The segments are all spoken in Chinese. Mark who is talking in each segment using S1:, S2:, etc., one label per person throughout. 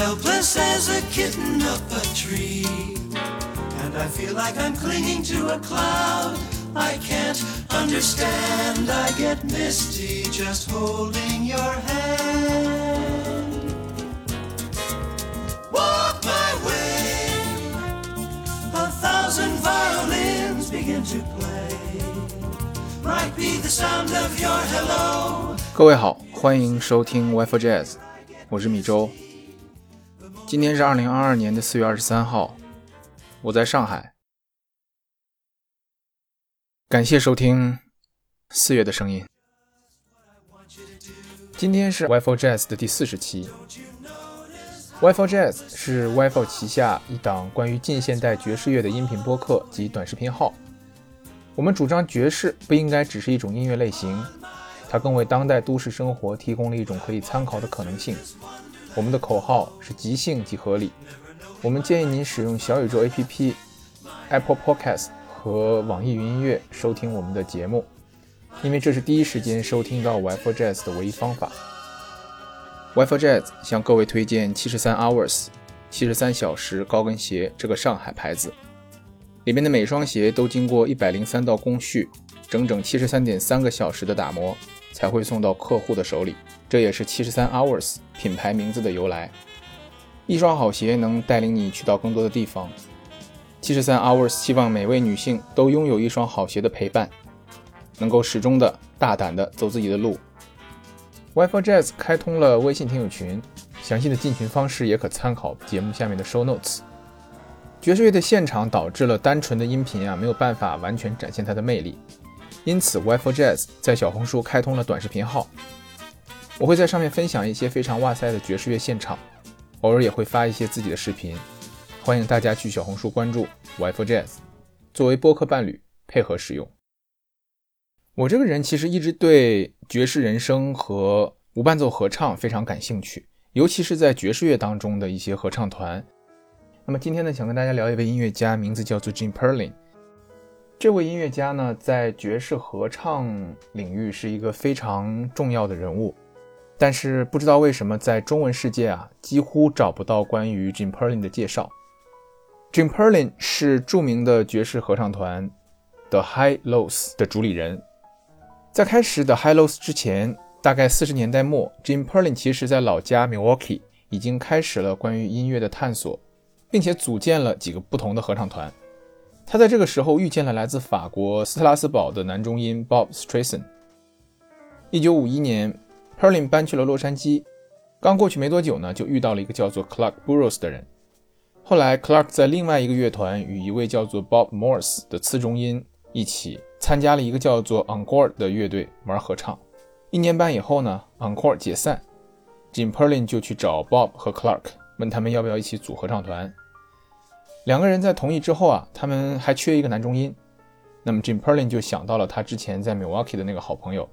S1: I'm as helpless as a kitten up a tree. And I feel like I'm clinging to a cloud. I can't understand. I get misty just holding your hand. Walk my way. A thousand violins begin to play. Might be the sound of your hello.
S2: 各位好，欢迎收听 Wi-Fi Jazz，我是米周。 今天是二零二二年的四月二十三号，我在上海。感谢收听四月的声音。今天是 Wi-Fi Jazz 的第四十期。Wi-Fi Jazz 是 Wi-Fi 旗下一档关于近现代爵士乐的音频播客及短视频号。我们主张爵士不应该只是一种音乐类型，它更为当代都市生活提供了一种可以参考的可能性。我们的口号是即兴即合理。我们建议您使用小宇宙 APP、Apple Podcast 和网易云音乐收听我们的节目，因为这是第一时间收听到 Wi-Fi Jazz 的唯一方法。Wi-Fi Jazz 向各位推荐七十三 Hours 七十三小时高跟鞋这个上海牌子，里面的每双鞋都经过一百零三道工序，整整七十三点三个小时的打磨，才会送到客户的手里。这也是七十三 Hours 品牌名字的由来。一双好鞋能带领你去到更多的地方。七十三 Hours 希望每位女性都拥有一双好鞋的陪伴，能够始终的大胆的走自己的路。Wi-Fi Jazz 开通了微信听友群，详细的进群方式也可参考节目下面的 Show Notes。爵士乐的现场导致了单纯的音频啊没有办法完全展现它的魅力，因此 Wi-Fi Jazz 在小红书开通了短视频号。我会在上面分享一些非常哇塞的爵士乐现场，偶尔也会发一些自己的视频，欢迎大家去小红书关注 Wi-Fi Jazz，作为播客伴侣配合使用。我这个人其实一直对爵士人声和无伴奏合唱非常感兴趣，尤其是在爵士乐当中的一些合唱团。那么今天呢，想跟大家聊一位音乐家，名字叫做 Jim Perlin。这位音乐家呢，在爵士合唱领域是一个非常重要的人物。但是不知道为什么，在中文世界啊，几乎找不到关于 Jim Perlin 的介绍。Jim Perlin 是著名的爵士合唱团 The High Lows 的主理人。在开始 The High Lows 之前，大概四十年代末，Jim Perlin 其实在老家 Milwaukee 已经开始了关于音乐的探索，并且组建了几个不同的合唱团。他在这个时候遇见了来自法国斯特拉斯堡的男中音 Bob Streisand。一九五一年。Perlin 搬去了洛杉矶，刚过去没多久呢，就遇到了一个叫做 Clark Burrows 的人。后来，Clark 在另外一个乐团与一位叫做 Bob Morse 的次中音一起参加了一个叫做 Encore 的乐队玩合唱。一年半以后呢，Encore 解散，Jim Perlin 就去找 Bob 和 Clark，问他们要不要一起组合唱团。两个人在同意之后啊，他们还缺一个男中音，那么 Jim Perlin 就想到了他之前在 Milwaukee 的那个好朋友，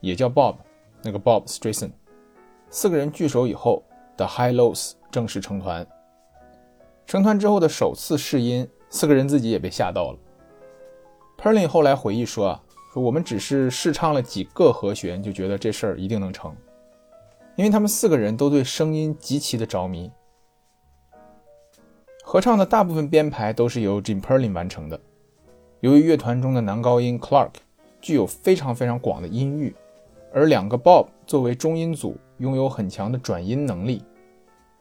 S2: 也叫 Bob。那个 Bob Streisand，四个人聚首以后，The High Lows 正式成团。成团之后的首次试音，四个人自己也被吓到了。Perlin 后来回忆说啊，说我们只是试唱了几个和弦，就觉得这事儿一定能成，因为他们四个人都对声音极其的着迷。合唱的大部分编排都是由 Jim Perlin 完成的。由于乐团中的男高音 Clark 具有非常非常广的音域。而两个 Bob 作为中音组，拥有很强的转音能力，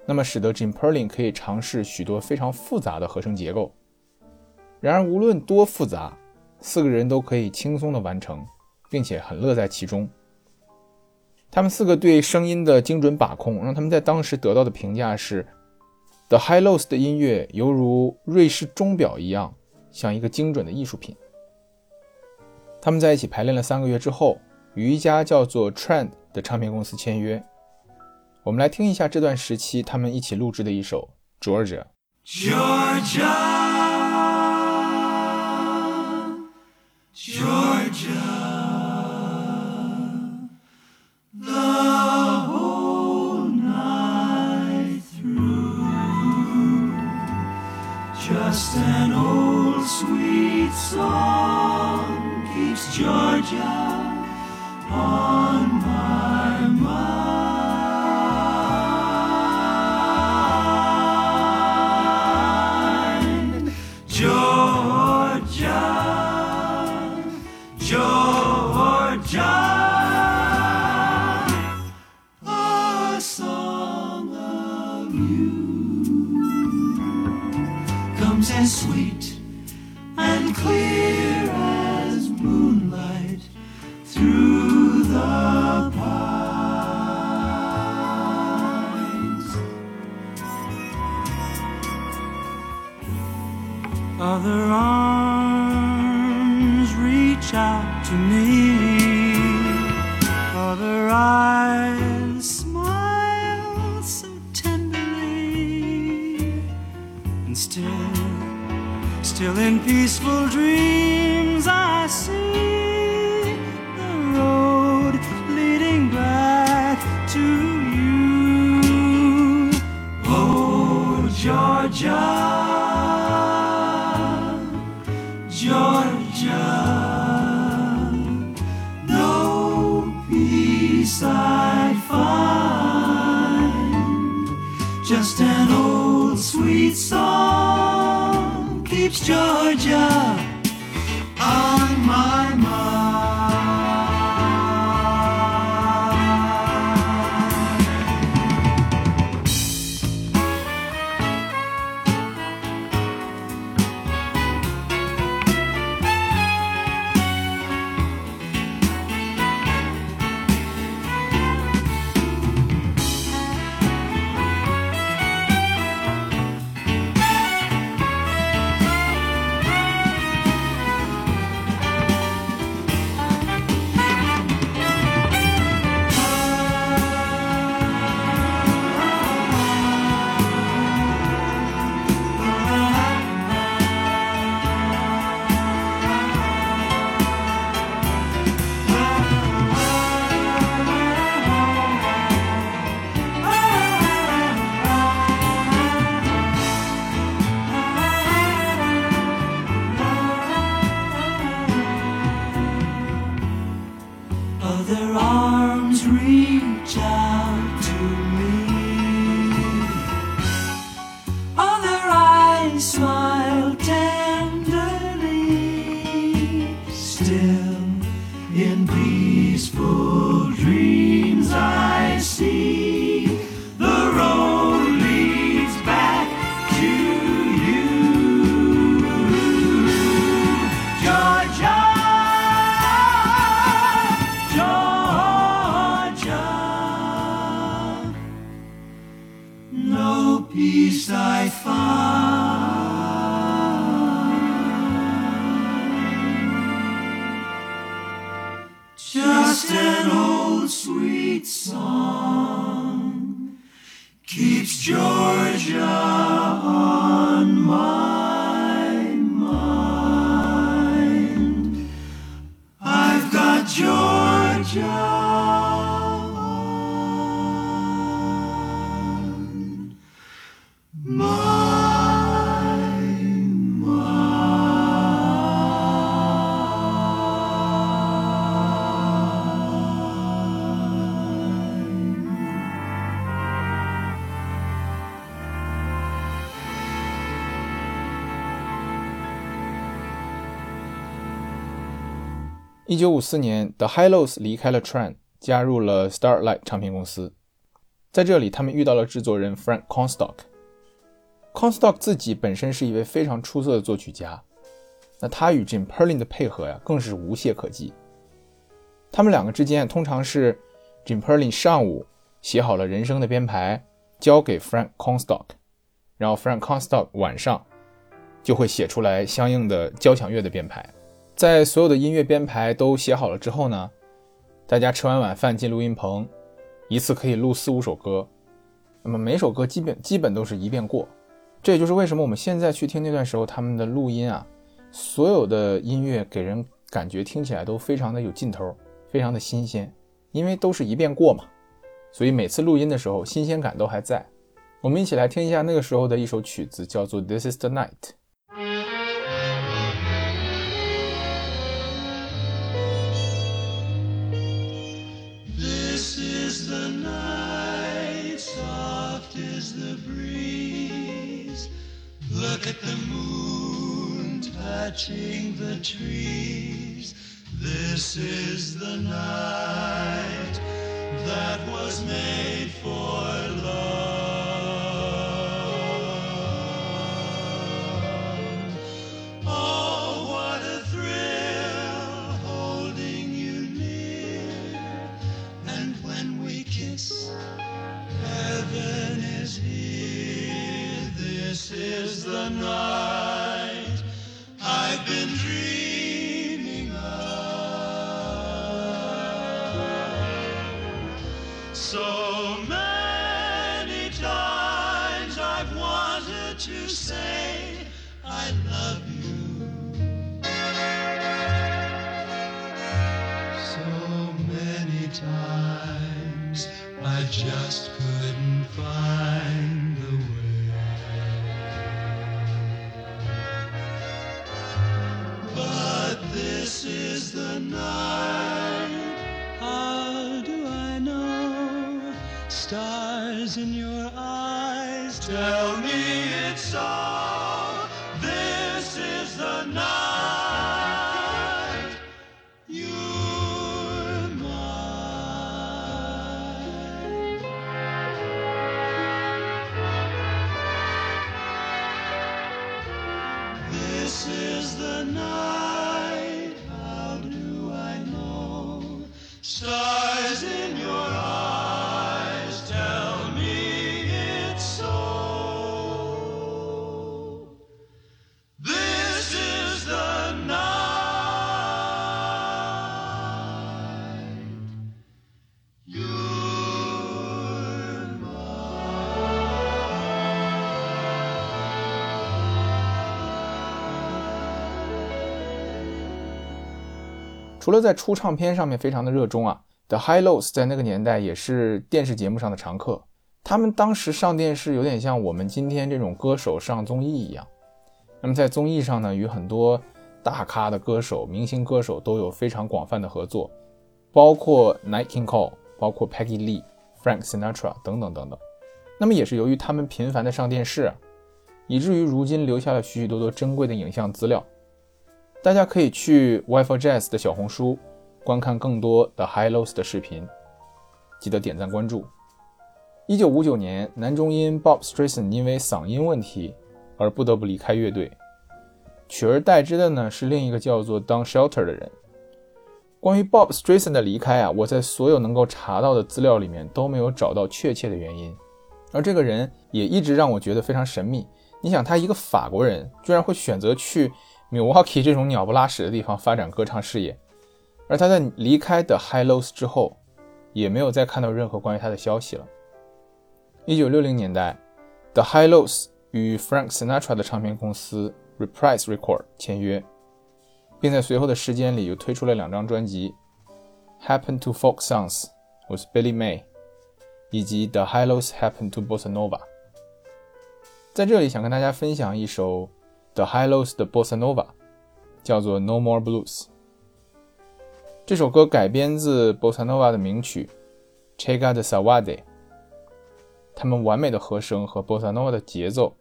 S2: 那么使得 Jim Perlin 可以尝试许多非常复杂的合成结构。然而，无论多复杂，四个人都可以轻松的完成，并且很乐在其中。他们四个对声音的精准把控，让他们在当时得到的评价是：The High Lows 的音乐犹如瑞士钟表一样，像一个精准的艺术品。他们在一起排练了三个月之后。与一家叫做 Trend 的唱片公司签约。我们来听一下这段时期他们一起录制的一首《Georgia》。
S1: Georgia, Georgia, And still, still in peaceful dreams, I see the road leading back to you. Oh, Georgia. Georgia Georgia
S2: 一九五四年，The Hi-Los 离开了 Tran，加入了 Starlight 唱片公司。在这里，他们遇到了制作人 Frank c o n s t o c k。c o n s t o c k 自己本身是一位非常出色的作曲家，那他与 Jim Perlin 的配合呀，更是无懈可击。他们两个之间通常是 Jim Perlin 上午写好了人声的编排，交给 Frank c o n s t o c k 然后 Frank c o n s t o c k 晚上就会写出来相应的交响乐的编排。在所有的音乐编排都写好了之后呢，大家吃完晚饭进录音棚，一次可以录四五首歌，那么每首歌基本基本都是一遍过。这也就是为什么我们现在去听那段时候他们的录音啊，所有的音乐给人感觉听起来都非常的有劲头，非常的新鲜，因为都是一遍过嘛，所以每次录音的时候新鲜感都还在。我们一起来听一下那个时候的一首曲子，叫做《This Is the Night》。
S1: Look at the moon touching the trees. This is the night that was made for love. what you say.
S2: 除了在出唱片上面非常的热衷啊，The High Lows 在那个年代也是电视节目上的常客。他们当时上电视有点像我们今天这种歌手上综艺一样。那么在综艺上呢，与很多大咖的歌手、明星歌手都有非常广泛的合作，包括 Night King Call，包括 Peggy Lee、Frank Sinatra 等等等等。那么也是由于他们频繁的上电视，以至于如今留下了许许多多珍贵的影像资料。大家可以去 Wi-Fi Jazz 的小红书观看更多的 High Lows 的视频，记得点赞关注。一九五九年，男中音 Bob Streisand 因为嗓音问题而不得不离开乐队，取而代之的呢是另一个叫做 Don Shelter 的人。关于 Bob Streisand 的离开啊，我在所有能够查到的资料里面都没有找到确切的原因，而这个人也一直让我觉得非常神秘。你想，他一个法国人，居然会选择去 Milwaukee 这种鸟不拉屎的地方发展歌唱事业，而他在离开的 High Lows 之后，也没有再看到任何关于他的消息了。一九六零年代，The High Lows 与 Frank Sinatra 的唱片公司 Reprise Record 签约，并在随后的时间里又推出了两张专辑，《Happen to Folk Songs》with Billy May，以及《The High Lows Happen to Bossa Nova》。在这里想跟大家分享一首 The High Lows 的 Bossa Nova，叫做《No More Blues》。这首歌改编自 Bossa Nova 的名曲《Chega de Saudade》。它们完美的和声和 Bossa Nova 的节奏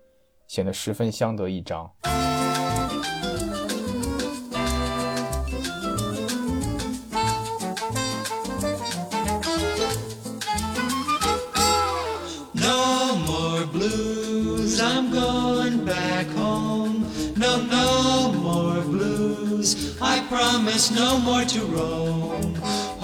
S2: 显得十分相得益彰。
S1: Promise no more to roam.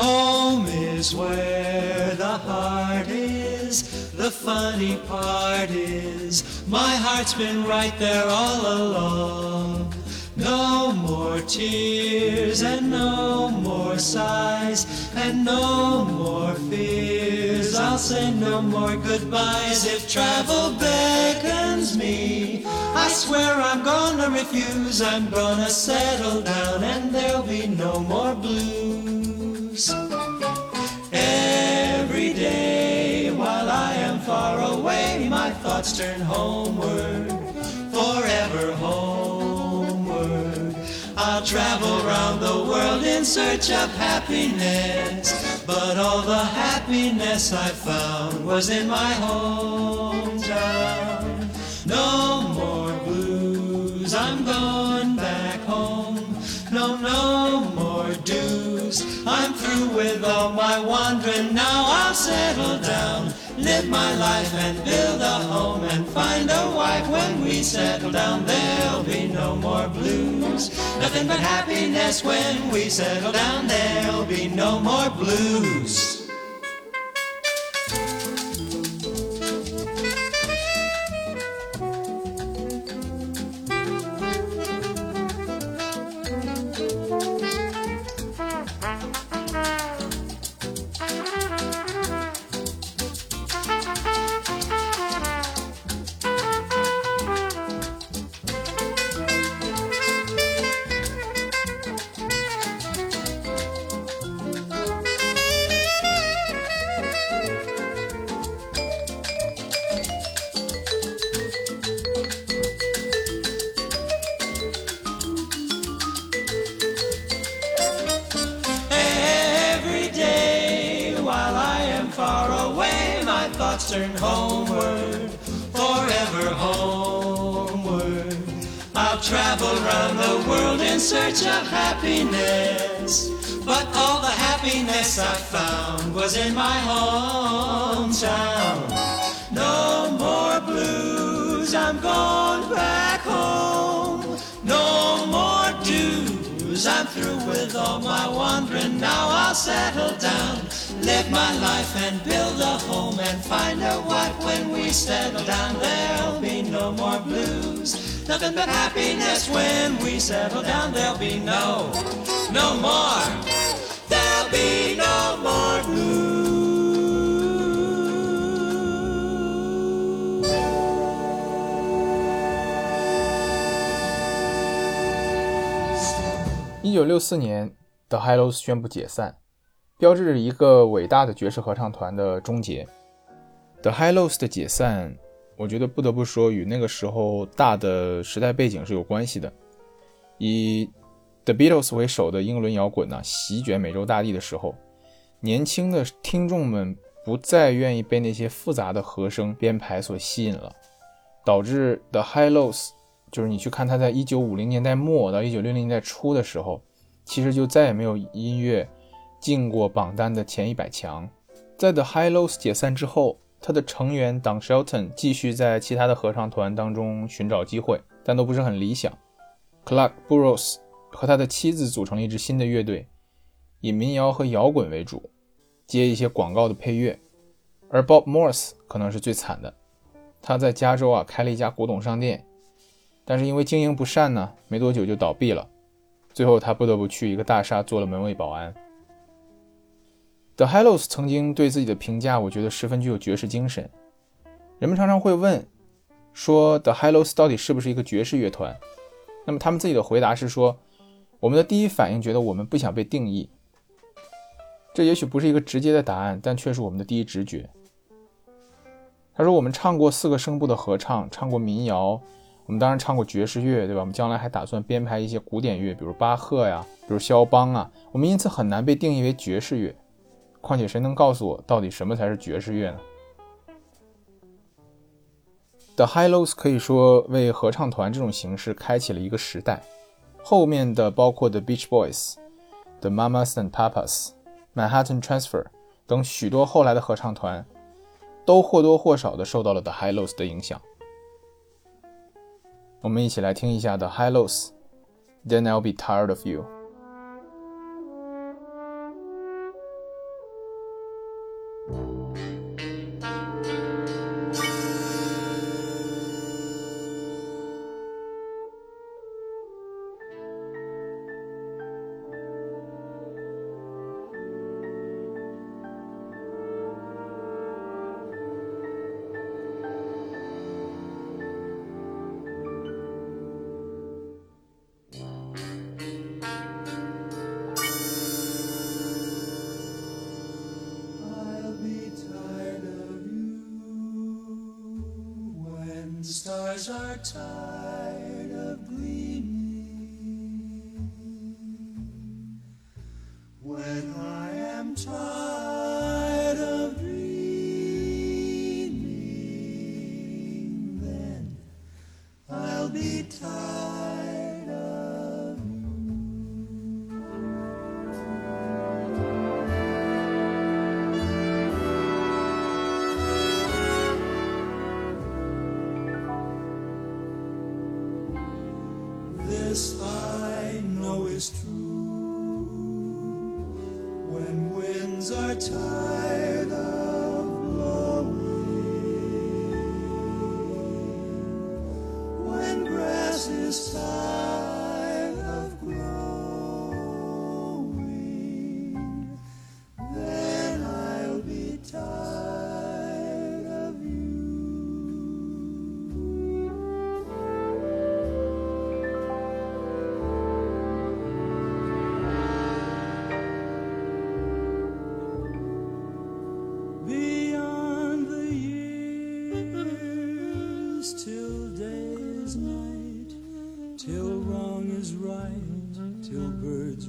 S1: Home is where the heart is, the funny part is, my heart's been right there all along. No more tears and no more sighs and no more fears. I'll say no more goodbyes if travel beckons me. I swear I'm gonna refuse. I'm gonna settle down and there'll be no more blues. Every day while I am far away, my thoughts turn homeward, forever homeward. Travel round the world in search of happiness, but all the happiness I found was in my hometown. No more blues, I'm going back home. No, no more dues. I'm through with all my wandering. Now I'll settle down, live my life and build a home and find a wife. When we settle down, there'll be no more blues. Nothing but happiness when we settle down. There'll be no more blues. Homeward, forever homeward. I'll travel round the world in search of happiness. But all the happiness I found was in my hometown. No more blues, I'm going back home. No more dues, I'm through with all my wandering. Now I'll settle down, live my life and build a home and find a wife when we settle down. There'll be no more blues, nothing but happiness when we settle down. There'll be no, no more, there'll be no more blues.
S2: 一九六四年，The Hellos 宣布解散， 标志着一个伟大的爵士合唱团的终结。The Hellos 的解散，我觉得不得不说与那个时候大的时代背景是有关系的。以 The Beatles 为首的英伦摇滚呢席卷美洲大地的时候，年轻的听众们不再愿意被那些复杂的和声编排所吸引了，导致 The Hellos。就是你去看他在一九五零年代末到一九六零年代初的时候，其实就再也没有音乐进过榜单的前一百强。在 The Hi Lows 解散之后，他的成员 Don Shelton 继续在其他的合唱团当中寻找机会，但都不是很理想。Clark Burrows 和他的妻子组成了一支新的乐队，以民谣和摇滚为主，接一些广告的配乐。而 Bob Morse 可能是最惨的，他在加州啊开了一家古董商店。但是因为经营不善呢，没多久就倒闭了。最后他不得不去一个大厦做了门卫保安。The Hellos 曾经对自己的评价，我觉得十分具有爵士精神。人们常常会问，说 The Hellos 到底是不是一个爵士乐团？那么他们自己的回答是说，我们的第一反应觉得我们不想被定义。这也许不是一个直接的答案，但却是我们的第一直觉。他说，我们唱过四个声部的合唱，唱过民谣。我们当然唱过爵士乐，对吧？我们将来还打算编排一些古典乐，比如巴赫呀，比如肖邦啊。我们因此很难被定义为爵士乐。况且，谁能告诉我到底什么才是爵士乐呢？The High Lows 可以说为合唱团这种形式开启了一个时代。后面的包括 The Beach Boys、The Mamas and Papas、Manhattan Transfer 等许多后来的合唱团，都或多或少的受到了 The High Lows 的影响。我们一起来听一下 The High Lows，Then I'll be tired of you。
S1: touch.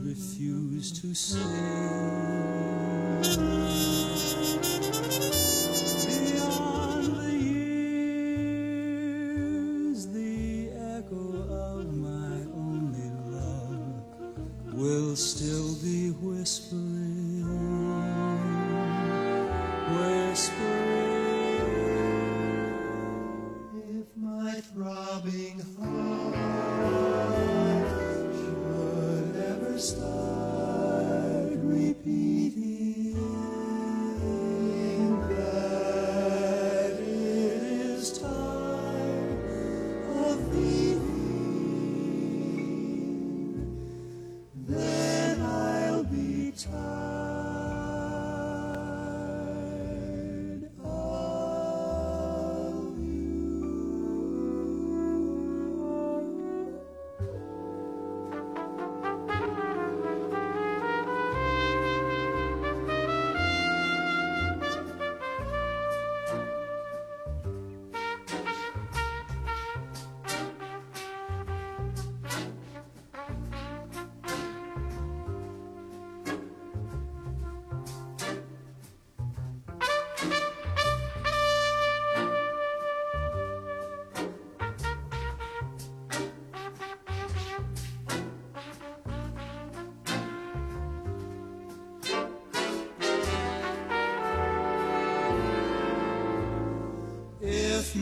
S1: Refuse to sing.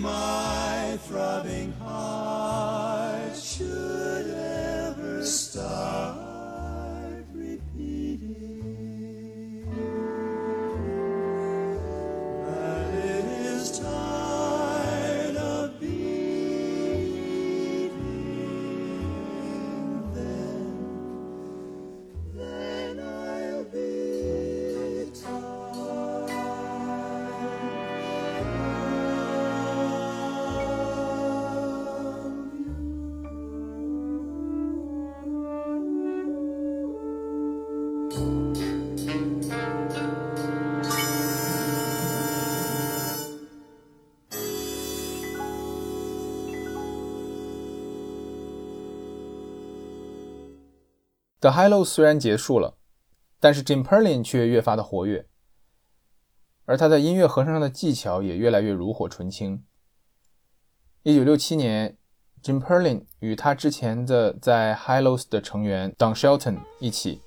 S1: My
S2: The High Lows 虽然结束了，但是 Jim Perlin 却越发的活跃，而他在音乐合成上的技巧也越来越炉火纯青。一九六七年，Jim Perlin 与他之前的在 High Lows 的成员 Don Shelton 一起，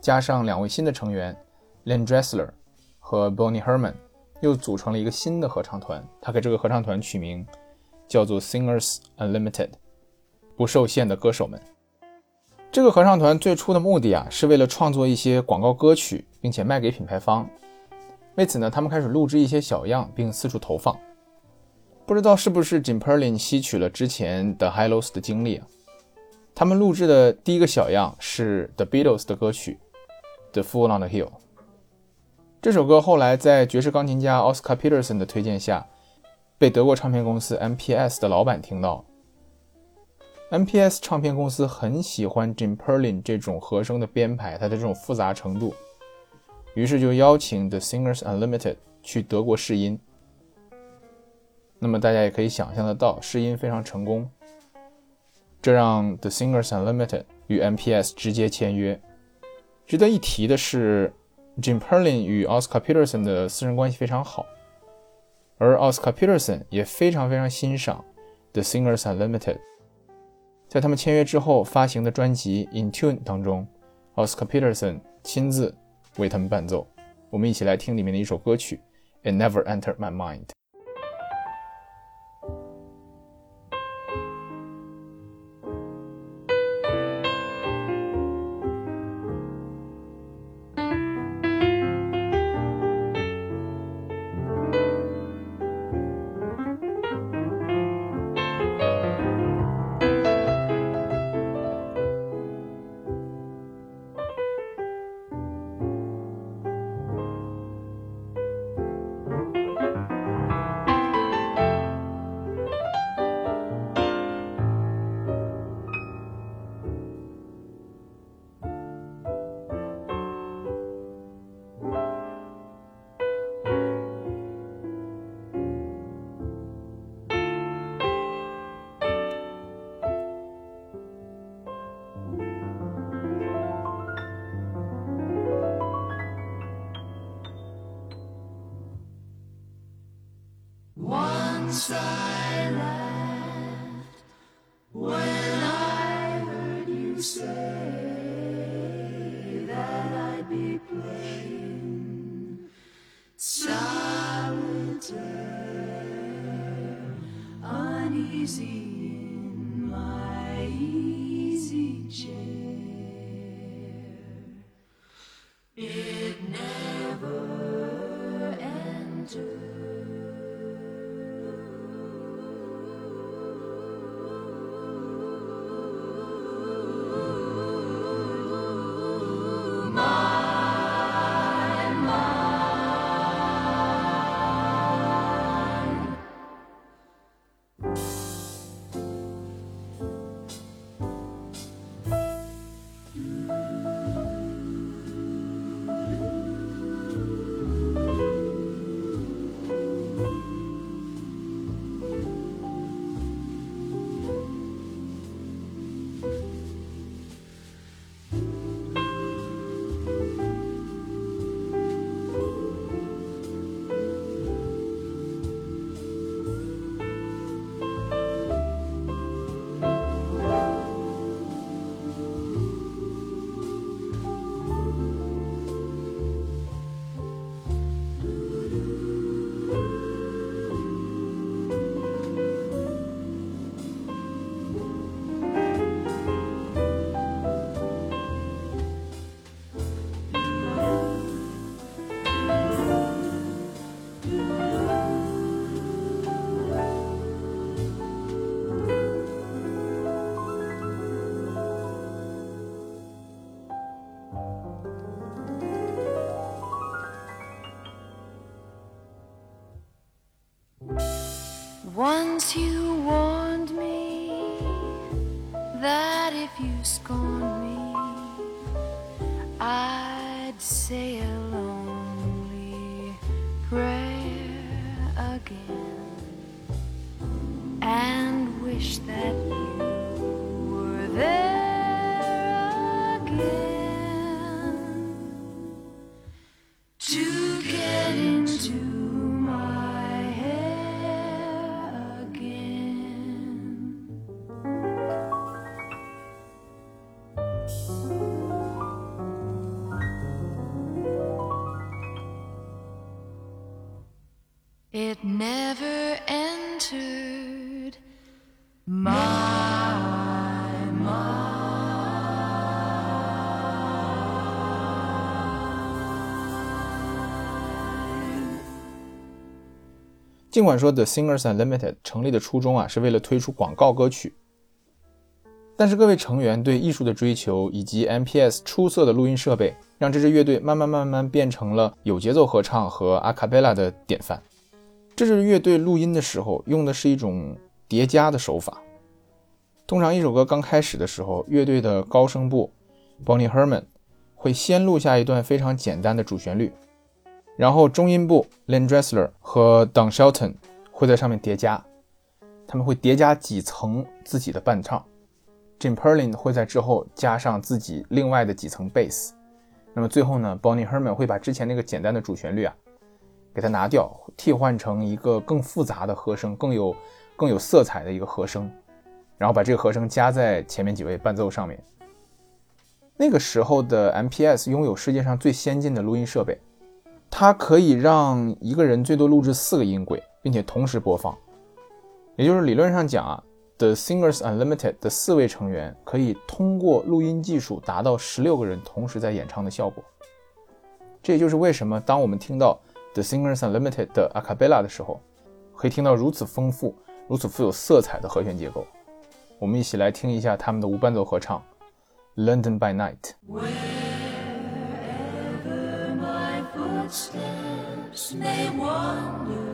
S2: 加上两位新的成员 Len Dressler 和 Bonnie Herman，又组成了一个新的合唱团。他给这个合唱团取名叫做 Singers Unlimited，不受限的歌手们。这个合唱团最初的目的啊，是为了创作一些广告歌曲，并且卖给品牌方。为此呢，他们开始录制一些小样，并四处投放。不知道是不是 Jim Perlin 吸取了之前的 High Lows 的经历啊？他们录制的第一个小样是 The Beatles 的歌曲《The Fool on the Hill》。这首歌后来在爵士钢琴家 Oscar Peterson 的推荐下，被德国唱片公司 MPS 的老板听到。MPS 唱片公司很喜欢 Jim Perlin 这种和声的编排，它的这种复杂程度，于是就邀请 The Singers Unlimited 去德国试音。那么大家也可以想象得到，试音非常成功，这让 The Singers Unlimited 与 MPS 直接签约。值得一提的是，Jim Perlin 与 Oscar Peterson 的私人关系非常好，而 Oscar Peterson 也非常非常欣赏 The Singers Unlimited。在他们签约之后发行的专辑《In Tune》当中，Oscar Peterson 亲自为他们伴奏。我们一起来听里面的一首歌曲《It Never Entered My Mind》。尽管说 The Singers Unlimited 成立的初衷啊是为了推出广告歌曲，但是各位成员对艺术的追求以及 MPS 出色的录音设备，让这支乐队慢慢慢慢变成了有节奏合唱和阿卡贝拉的典范。这支乐队录音的时候用的是一种叠加的手法。通常一首歌刚开始的时候，乐队的高声部 Bonnie Herman 会先录下一段非常简单的主旋律，然后中音部 Len Dressler 和 Don Shelton 会在上面叠加，他们会叠加几层自己的伴唱。Jim Perlin 会在之后加上自己另外的几层 bass。那么最后呢，Bonnie Herman 会把之前那个简单的主旋律啊给它拿掉，替换成一个更复杂的和声，更有更有色彩的一个和声。然后把这个和声加在前面几位伴奏上面。那个时候的 MPS 拥有世界上最先进的录音设备，它可以让一个人最多录制四个音轨，并且同时播放。也就是理论上讲啊，The Singers Unlimited 的四位成员可以通过录音技术达到十六个人同时在演唱的效果。这也就是为什么当我们听到 The Singers Unlimited 的 acapella 的时候，可以听到如此丰富、如此富有色彩的和弦结构。我们一起来听一下他们的无伴奏合唱《London by Night》。
S1: Footsteps may wander,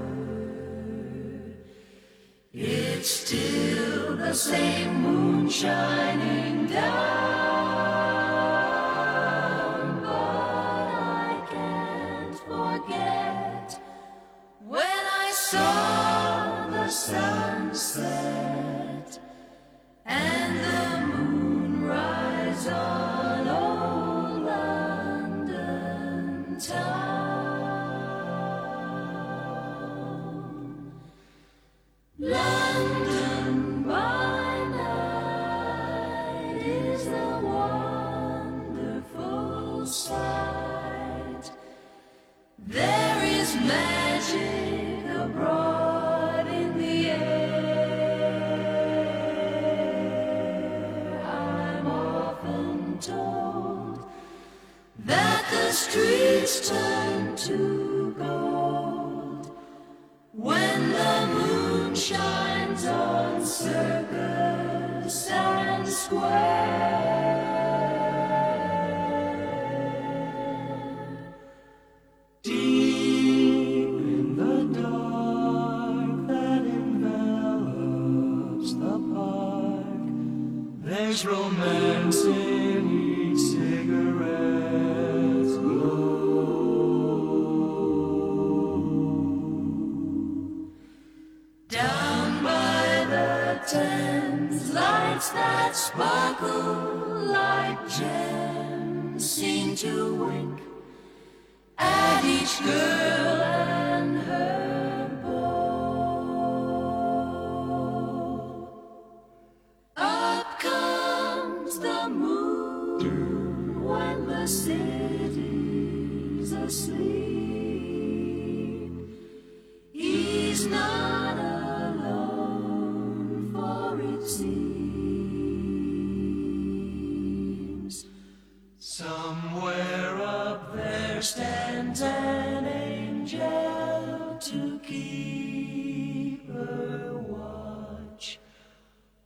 S1: it's still the same moon shining down. circles and square.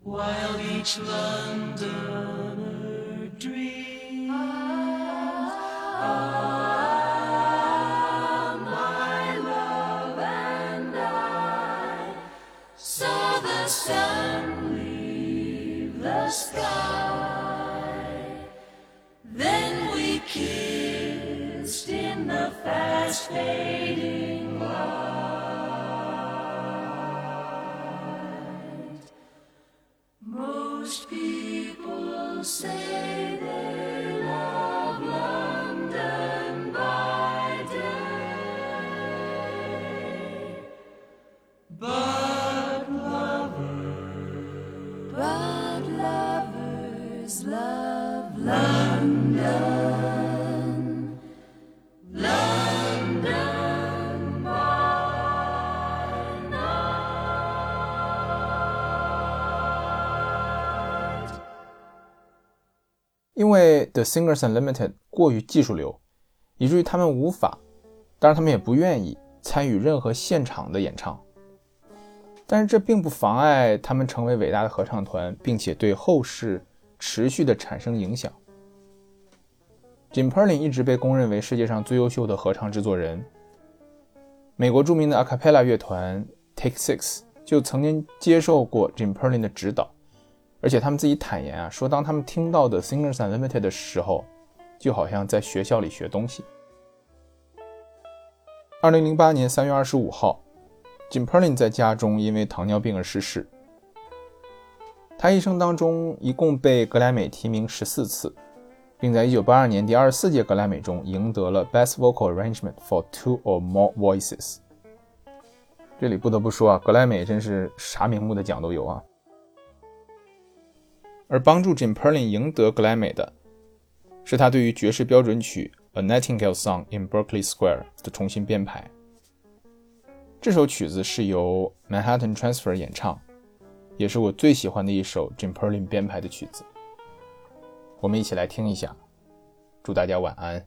S3: While each Londoner dreams.
S1: The
S2: Singers Unlimited 过于技术流，以至于他们无法，当然他们也不愿意参与任何现场的演唱。但是这并不妨碍他们成为伟大的合唱团，并且对后世持续的产生影响。Jim Perlin 一直被公认为世界上最优秀的合唱制作人。美国著名的 a cappella 乐团 Take Six 就曾经接受过 Jim Perlin 的指导，而且他们自己坦言啊，说当他们听到的 Singers Unlimited 的时候，就好像在学校里学东西。二零零八年三月二十五号，Jim Perlin 在家中因为糖尿病而逝世。他一生当中一共被格莱美提名十四次，并在1982年第二十四届格莱美中赢得了 Best Vocal Arrangement for Two or More Voices。这里不得不说啊，格莱美真是啥名目的奖都有啊。而帮助 Jim Perlin 赢得格莱美的，是他对于爵士标准曲《A Nightingale Song in Berkeley Square》的重新编排。这首曲子是由 Manhattan Transfer 演唱，也是我最喜欢的一首 Jim Perlin 编排的曲子。我们一起来听一下，祝大家晚安。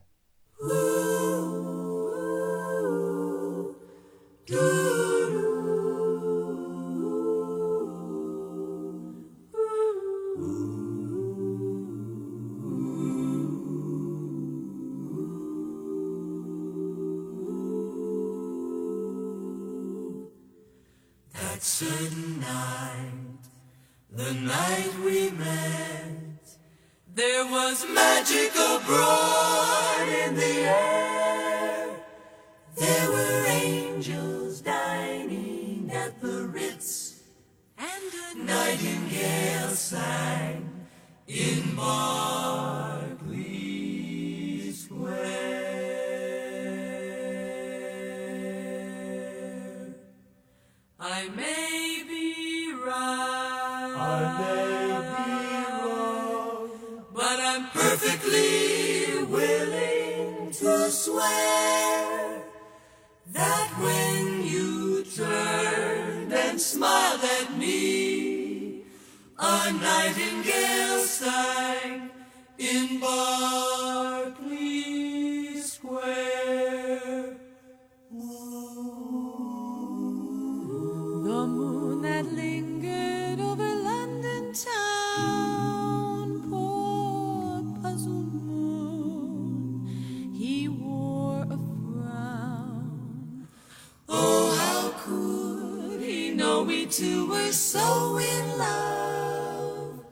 S1: Two were so in love?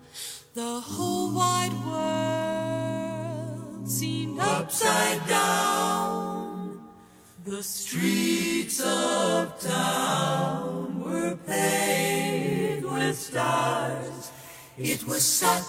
S4: The whole wide world seemed
S1: Upside down, the streets of town were paved with stars. It was such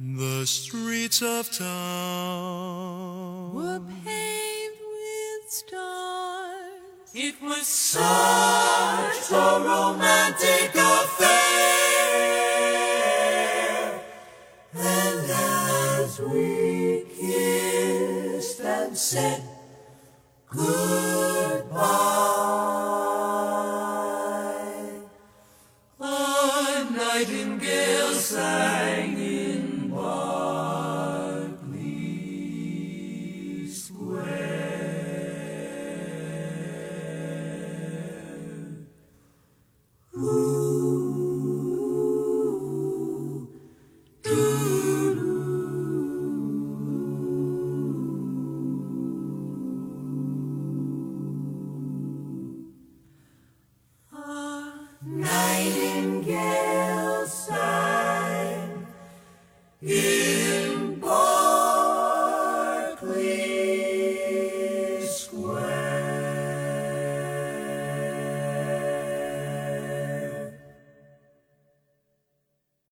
S1: The streets of town
S4: were paved with stars.
S1: It was such a romantic affair. And as we kissed and said goodbye,